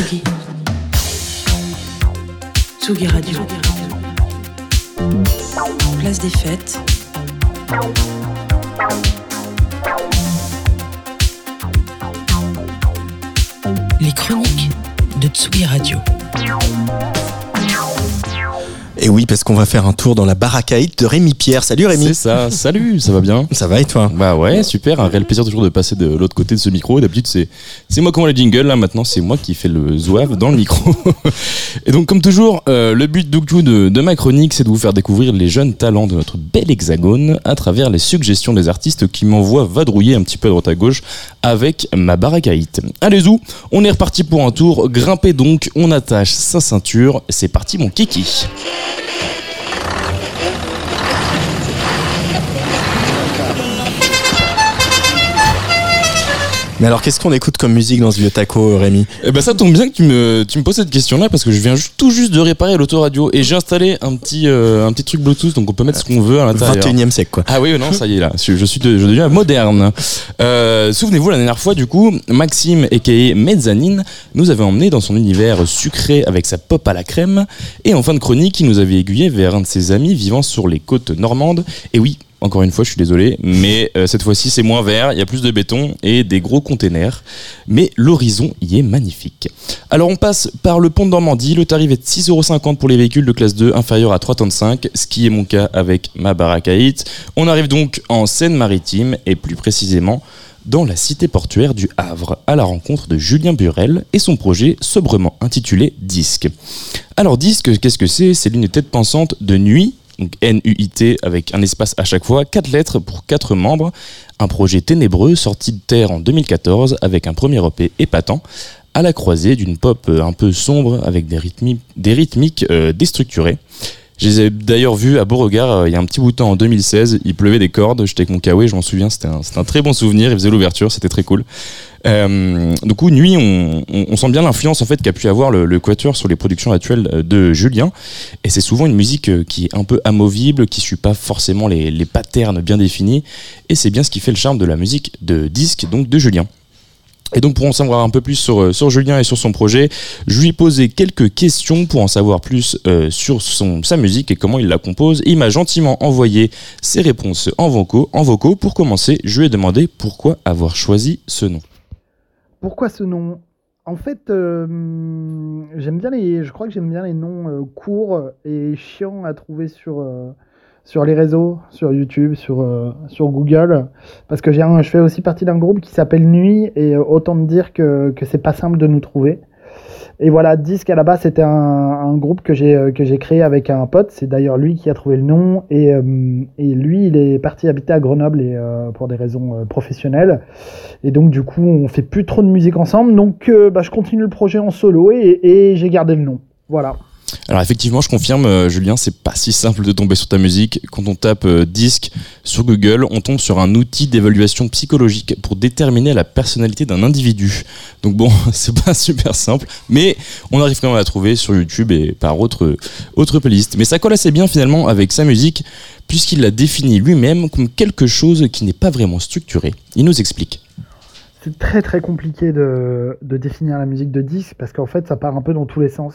Tsugi. Tsugi Radio. Place des fêtes. Les chroniques de Tsugi Radio. Et oui, parce qu'on va faire un tour dans la baracaïte de Rémi Pierre. Salut Rémi. C'est ça, salut, ça va bien Ça va et toi? Bah ouais, super, un réel plaisir toujours de passer de l'autre côté de ce micro. D'habitude, c'est, c'est moi qui envoie les jingles, là maintenant, c'est moi qui fais le zouave dans le micro. et donc, comme toujours, euh, le but de, de ma chronique, c'est de vous faire découvrir les jeunes talents de notre bel hexagone à travers les suggestions des artistes qui m'envoient vadrouiller un petit peu à droite à gauche avec ma baracaïte. Allez, vous, on est reparti pour un tour. Grimpez donc, on attache sa ceinture. C'est parti, mon kiki. Mais alors, qu'est-ce qu'on écoute comme musique dans ce vieux taco, Rémi? Eh ben ça tombe bien que tu me, tu me poses cette question-là parce que je viens juste, tout juste de réparer l'autoradio et j'ai installé un petit, euh, un petit truc Bluetooth donc on peut mettre ce qu'on veut à l'intérieur. 21 e siècle, quoi. Ah oui, non, ça y est là, je, je suis de- je deviens moderne. Euh, Souvenez-vous, la dernière fois, du coup, Maxime, a.k.a. Mezzanine, nous avait emmené dans son univers sucré avec sa pop à la crème. Et en fin de chronique, il nous avait aiguillé vers un de ses amis vivant sur les côtes normandes. Et oui, encore une fois, je suis désolé, mais euh, cette fois-ci, c'est moins vert, il y a plus de béton et des gros containers. Mais l'horizon y est magnifique. Alors, on passe par le pont de Normandie. Le tarif est de 6,50€ pour les véhicules de classe 2 inférieurs à 3,35, ce qui est mon cas avec ma baracaïte. On arrive donc en Seine-Maritime et plus précisément dans la cité portuaire du Havre, à la rencontre de Julien Burel et son projet sobrement intitulé Disque. Alors Disque, qu'est-ce que c'est? C'est l'unité de pensante de nuit, donc N-U-I-T avec un espace à chaque fois, quatre lettres pour quatre membres, un projet ténébreux sorti de terre en 2014 avec un premier EP épatant, à la croisée d'une pop un peu sombre avec des rythmiques euh, déstructurées. Je les ai d'ailleurs vus à Beauregard euh, il y a un petit bout de temps en 2016. Il pleuvait des cordes, j'étais avec mon kawaii, je m'en souviens, c'était un, un très bon souvenir. Il faisait l'ouverture, c'était très cool. Euh, du coup, Nuit, on sent bien l'influence en fait qu'a pu avoir le, le Quatuor sur les productions actuelles euh, de Julien. Et c'est souvent une musique euh, qui est un peu amovible, qui suit pas forcément les, les patterns bien définis. Et c'est bien ce qui fait le charme de la musique de disque, donc de Julien. Et donc pour en savoir un peu plus sur, euh, Julien et sur son projet, je lui ai posé quelques questions pour en savoir plus euh, sur son, sa musique et comment il la compose. Et il m'a gentiment envoyé ses réponses en vocaux, en vocaux. Pour commencer, je lui ai demandé pourquoi avoir choisi ce nom. Pourquoi ce nom? En fait, euh, j'aime bien les. Je crois que j'aime bien les noms courts et chiants à trouver sur sur les réseaux, sur YouTube, sur euh, sur Google, parce que j'ai je fais aussi partie d'un groupe qui s'appelle Nuit et euh, autant te dire que que c'est pas simple de nous trouver. Et voilà, Disque à la base c'était un, un groupe que j'ai euh, que j'ai créé avec un pote. C'est d'ailleurs lui qui a trouvé le nom et euh, et lui il est parti habiter à Grenoble et euh, pour des raisons euh, professionnelles. Et donc, du coup, on fait plus trop de musique ensemble. Donc, bah, je continue le projet en solo et, et j'ai gardé le nom. Voilà. Alors effectivement, je confirme, euh, Julien, c'est pas si simple de tomber sur ta musique. Quand on tape euh, disque sur Google, on tombe sur un outil d'évaluation psychologique pour déterminer la personnalité d'un individu. Donc bon, c'est pas super simple, mais on arrive quand même à la trouver sur YouTube et par autre autre playlist. Mais ça colle assez bien finalement avec sa musique, puisqu'il la définit lui-même comme quelque chose qui n'est pas vraiment structuré. Il nous explique. C'est très très compliqué de, de définir la musique de disque parce qu'en fait, ça part un peu dans tous les sens.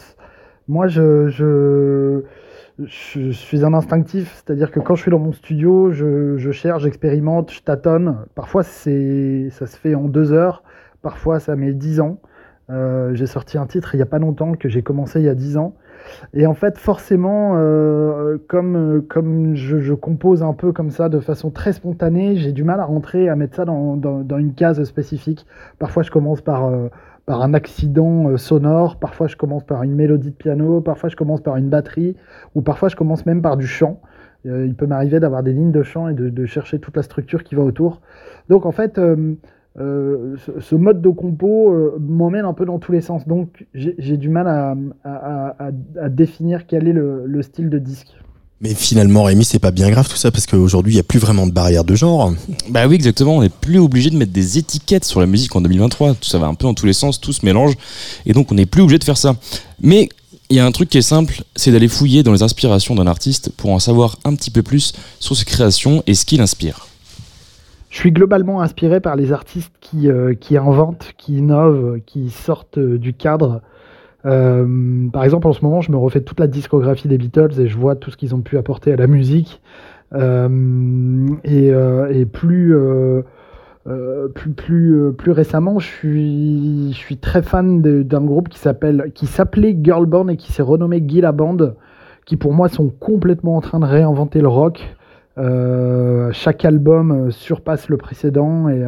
Moi, je, je, je suis un instinctif, c'est-à-dire que quand je suis dans mon studio, je, je cherche, j'expérimente, je tâtonne. Parfois, c'est, ça se fait en deux heures, parfois, ça met dix ans. Euh, j'ai sorti un titre il n'y a pas longtemps que j'ai commencé il y a dix ans. Et en fait, forcément, euh, comme, comme je, compose un peu comme ça de façon très spontanée, j'ai du mal à rentrer, à mettre ça dans, dans, dans une case spécifique. Parfois, je commence par, euh, par un accident euh, sonore, parfois, je commence par une mélodie de piano, parfois, je commence par une batterie, ou parfois, je commence même par du chant. Euh, il peut m'arriver d'avoir des lignes de chant et de, chercher toute la structure qui va autour. Donc, en fait, euh, ce, mode de compo m'emmène un peu dans tous les sens. Donc, j'ai du mal à, définir quel est le style de disque. Mais finalement, Rémi, c'est pas bien grave tout ça parce qu'aujourd'hui, il y a plus vraiment de barrière de genre. Bah oui, exactement. On n'est plus obligé de mettre des étiquettes sur la musique en 2023. Tout ça va un peu dans tous les sens, tout se mélange. Et donc, on n'est plus obligé de faire ça. Mais il y a un truc qui est simple, c'est d'aller fouiller dans les inspirations d'un artiste pour en savoir un petit peu plus sur ses créations et ce qui l'inspire. Je suis globalement inspiré par les artistes qui, euh, qui inventent, qui innovent, qui sortent euh, du cadre. Euh, par exemple, en ce moment, je me refais toute la discographie des Beatles et je vois tout ce qu'ils ont pu apporter à la musique. Euh, et, euh, et, plus, plus, plus récemment, je suis, je suis très fan d'un groupe qui s'appelle, qui s'appelait Girl Band et qui s'est renommé Gila Band, qui pour moi sont complètement en train de réinventer le rock. chaque album surpasse le précédent et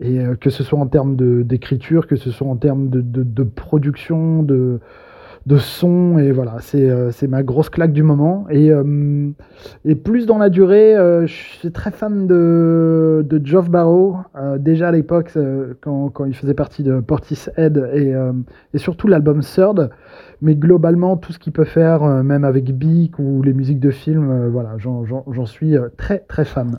et euh, que ce soit en termes d'écriture, que ce soit en termes de, de, production, de, de son et voilà c'est euh, ma grosse claque du moment. Et euh, et plus dans la durée euh, je suis très fan de de Geoff Barrow. Déjà à l'époque quand, quand il faisait partie de Portishead et et surtout l'album Third mais globalement tout ce qu'il peut faire même avec Beak ou les musiques de films voilà j'en suis très très fan.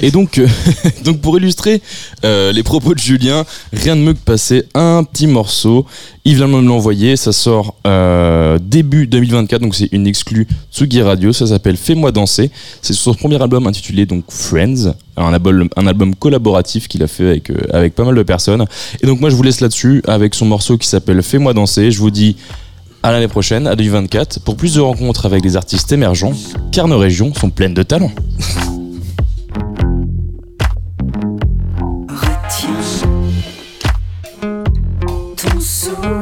Et donc pour illustrer les propos de Julien rien de mieux que passer un petit morceau. Il vient de me l'envoyer, ça sort euh, début 2024, donc c'est une exclue Tsugi Radio, ça s'appelle Fais-moi danser. C'est son premier album intitulé donc Friends, un album, collaboratif qu'il a fait avec, euh, avec pas mal de personnes. Et donc moi je vous laisse là-dessus avec son morceau qui s'appelle Fais-moi danser. Je vous dis à l'année prochaine, à 2024, pour plus de rencontres avec des artistes émergents, car nos régions sont pleines de talents. tes lèvres